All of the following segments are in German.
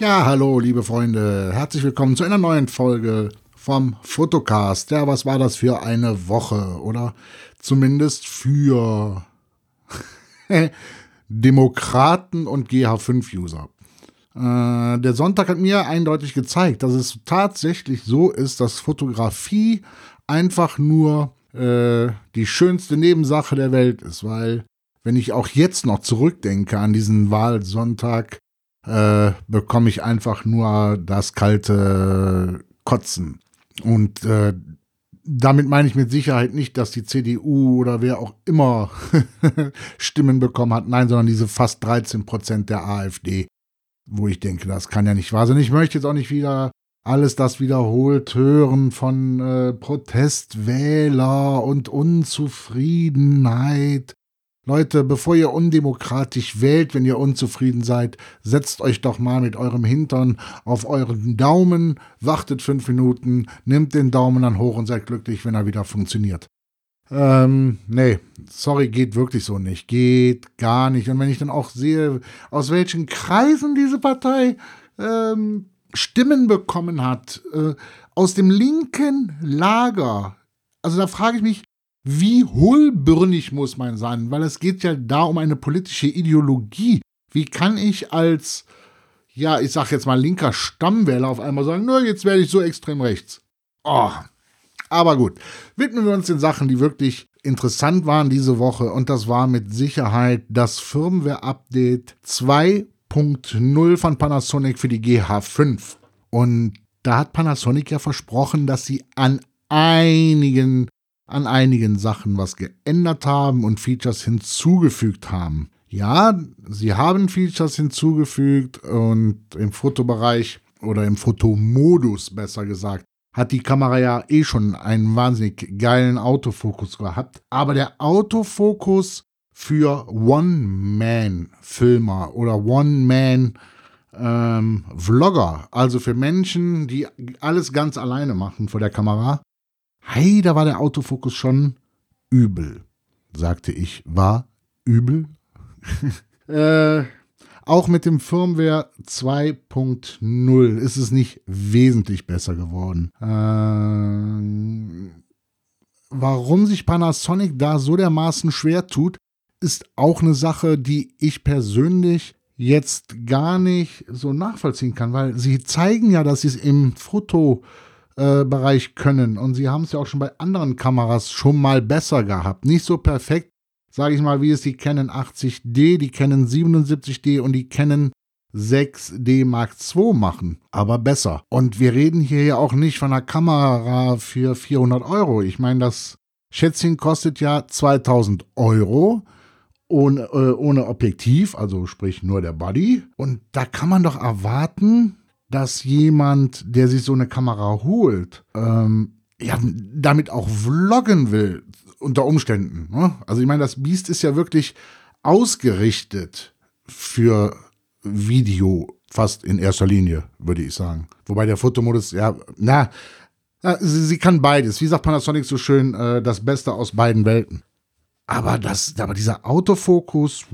Ja, hallo, liebe Freunde. Herzlich willkommen zu einer neuen Folge vom Fotocast. Ja, was war das für eine Woche? Oder zumindest für Demokraten und GH5-User. Äh, der Sonntag hat mir eindeutig gezeigt, dass es tatsächlich so ist, dass Fotografie einfach nur äh, die schönste Nebensache der Welt ist, weil wenn ich auch jetzt noch zurückdenke an diesen Wahlsonntag, äh, bekomme ich einfach nur das kalte Kotzen. Und äh, damit meine ich mit Sicherheit nicht, dass die CDU oder wer auch immer Stimmen bekommen hat. Nein, sondern diese fast 13 Prozent der AfD, wo ich denke, das kann ja nicht wahr sein. Ich möchte jetzt auch nicht wieder alles das wiederholt hören von äh, Protestwähler und Unzufriedenheit Leute, bevor ihr undemokratisch wählt, wenn ihr unzufrieden seid, setzt euch doch mal mit eurem Hintern auf euren Daumen, wartet fünf Minuten, nimmt den Daumen dann hoch und seid glücklich, wenn er wieder funktioniert. Ähm, nee, sorry, geht wirklich so nicht. Geht gar nicht. Und wenn ich dann auch sehe, aus welchen Kreisen diese Partei ähm, Stimmen bekommen hat, äh, aus dem linken Lager, also da frage ich mich, wie hohlbürnig muss man sein? Weil es geht ja da um eine politische Ideologie. Wie kann ich als, ja, ich sag jetzt mal linker Stammwähler auf einmal sagen, na, jetzt werde ich so extrem rechts. Oh. Aber gut, widmen wir uns den Sachen, die wirklich interessant waren diese Woche. Und das war mit Sicherheit das Firmware-Update 2.0 von Panasonic für die GH5. Und da hat Panasonic ja versprochen, dass sie an einigen an einigen Sachen was geändert haben und Features hinzugefügt haben. Ja, sie haben Features hinzugefügt und im Fotobereich oder im Fotomodus besser gesagt, hat die Kamera ja eh schon einen wahnsinnig geilen Autofokus gehabt. Aber der Autofokus für One-Man-Filmer oder One-Man-Vlogger, ähm, also für Menschen, die alles ganz alleine machen vor der Kamera, Hey, da war der Autofokus schon übel, sagte ich. War übel? äh, auch mit dem Firmware 2.0 ist es nicht wesentlich besser geworden. Äh, warum sich Panasonic da so dermaßen schwer tut, ist auch eine Sache, die ich persönlich jetzt gar nicht so nachvollziehen kann, weil sie zeigen ja, dass sie es im Foto äh, Bereich können. Und sie haben es ja auch schon bei anderen Kameras schon mal besser gehabt. Nicht so perfekt, sage ich mal, wie es die Canon 80D, die Canon 77D und die Canon 6D Mark II machen, aber besser. Und wir reden hier ja auch nicht von einer Kamera für 400 Euro. Ich meine, das Schätzchen kostet ja 2000 Euro ohne, äh, ohne Objektiv, also sprich nur der Body. Und da kann man doch erwarten, dass jemand, der sich so eine Kamera holt, ähm, ja, damit auch vloggen will, unter Umständen. Ne? Also ich meine, das Biest ist ja wirklich ausgerichtet für Video, fast in erster Linie, würde ich sagen. Wobei der Fotomodus, ja, na, sie, sie kann beides. Wie sagt Panasonic so schön, äh, das Beste aus beiden Welten. Aber das, aber dieser Autofokus,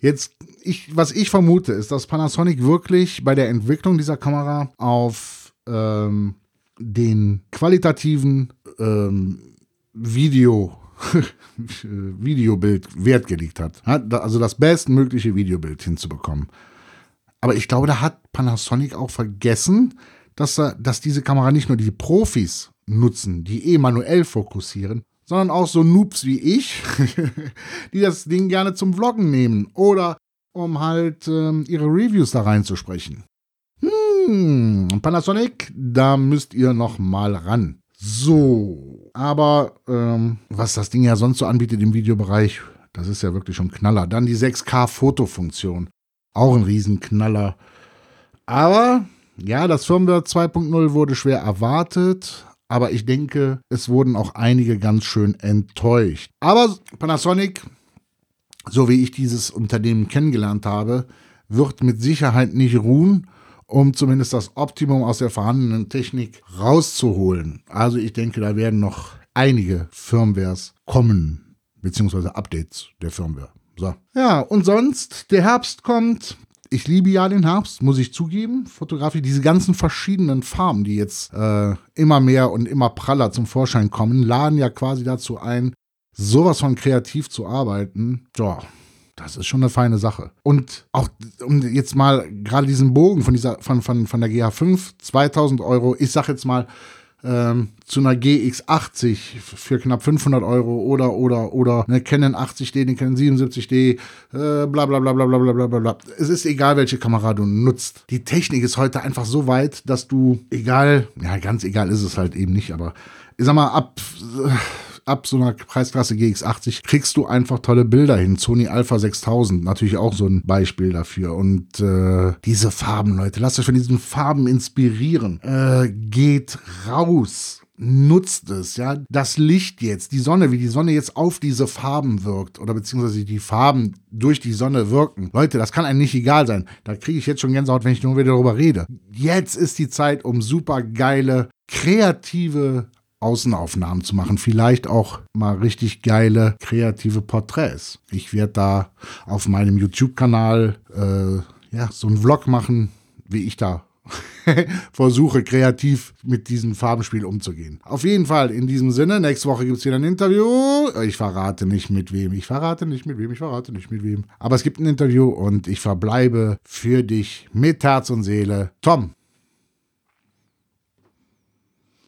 jetzt, ich, was ich vermute, ist, dass Panasonic wirklich bei der Entwicklung dieser Kamera auf ähm, den qualitativen ähm, Video, Videobild Wert gelegt hat. Also das bestmögliche Videobild hinzubekommen. Aber ich glaube, da hat Panasonic auch vergessen, dass, dass diese Kamera nicht nur die Profis nutzen, die eh manuell fokussieren, sondern auch so Noobs wie ich, die das Ding gerne zum Vloggen nehmen oder um halt ähm, ihre Reviews da reinzusprechen. Hm, Panasonic, da müsst ihr noch mal ran. So, aber ähm, was das Ding ja sonst so anbietet im Videobereich, das ist ja wirklich schon Knaller. Dann die 6K-Fotofunktion, auch ein Riesenknaller. Aber ja, das Firmware 2.0 wurde schwer erwartet, aber ich denke, es wurden auch einige ganz schön enttäuscht. Aber Panasonic, so wie ich dieses Unternehmen kennengelernt habe, wird mit Sicherheit nicht ruhen, um zumindest das Optimum aus der vorhandenen Technik rauszuholen. Also ich denke, da werden noch einige Firmwares kommen, beziehungsweise Updates der Firmware. So. Ja, und sonst, der Herbst kommt. Ich liebe ja den Herbst, muss ich zugeben. Fotografie, diese ganzen verschiedenen Farben, die jetzt äh, immer mehr und immer praller zum Vorschein kommen, laden ja quasi dazu ein, sowas von kreativ zu arbeiten. Ja, das ist schon eine feine Sache. Und auch, um jetzt mal gerade diesen Bogen von dieser, von, von, von der GH5, 2000 Euro, ich sag jetzt mal, ähm, zu einer GX80 für knapp 500 Euro oder, oder, oder eine Canon 80D, eine Canon 77D, äh, bla, bla, bla, bla, bla, bla, bla, bla. Es ist egal, welche Kamera du nutzt. Die Technik ist heute einfach so weit, dass du, egal, ja, ganz egal ist es halt eben nicht, aber ich sag mal, ab, ab so einer Preisklasse GX80 kriegst du einfach tolle Bilder hin. Sony Alpha 6000, natürlich auch so ein Beispiel dafür. Und äh, diese Farben, Leute, lasst euch von diesen Farben inspirieren. Äh, geht raus nutzt es, ja. Das Licht jetzt, die Sonne, wie die Sonne jetzt auf diese Farben wirkt oder beziehungsweise die Farben durch die Sonne wirken. Leute, das kann einem nicht egal sein. Da kriege ich jetzt schon Gänsehaut, wenn ich nur wieder darüber rede. Jetzt ist die Zeit, um super geile, kreative Außenaufnahmen zu machen. Vielleicht auch mal richtig geile, kreative Porträts. Ich werde da auf meinem YouTube-Kanal äh, ja, so einen Vlog machen, wie ich da versuche, kreativ mit diesem Farbenspiel umzugehen. Auf jeden Fall, in diesem Sinne, nächste Woche gibt es wieder ein Interview. Ich verrate nicht mit wem, ich verrate nicht mit wem, ich verrate nicht mit wem. Aber es gibt ein Interview und ich verbleibe für dich mit Herz und Seele. Tom.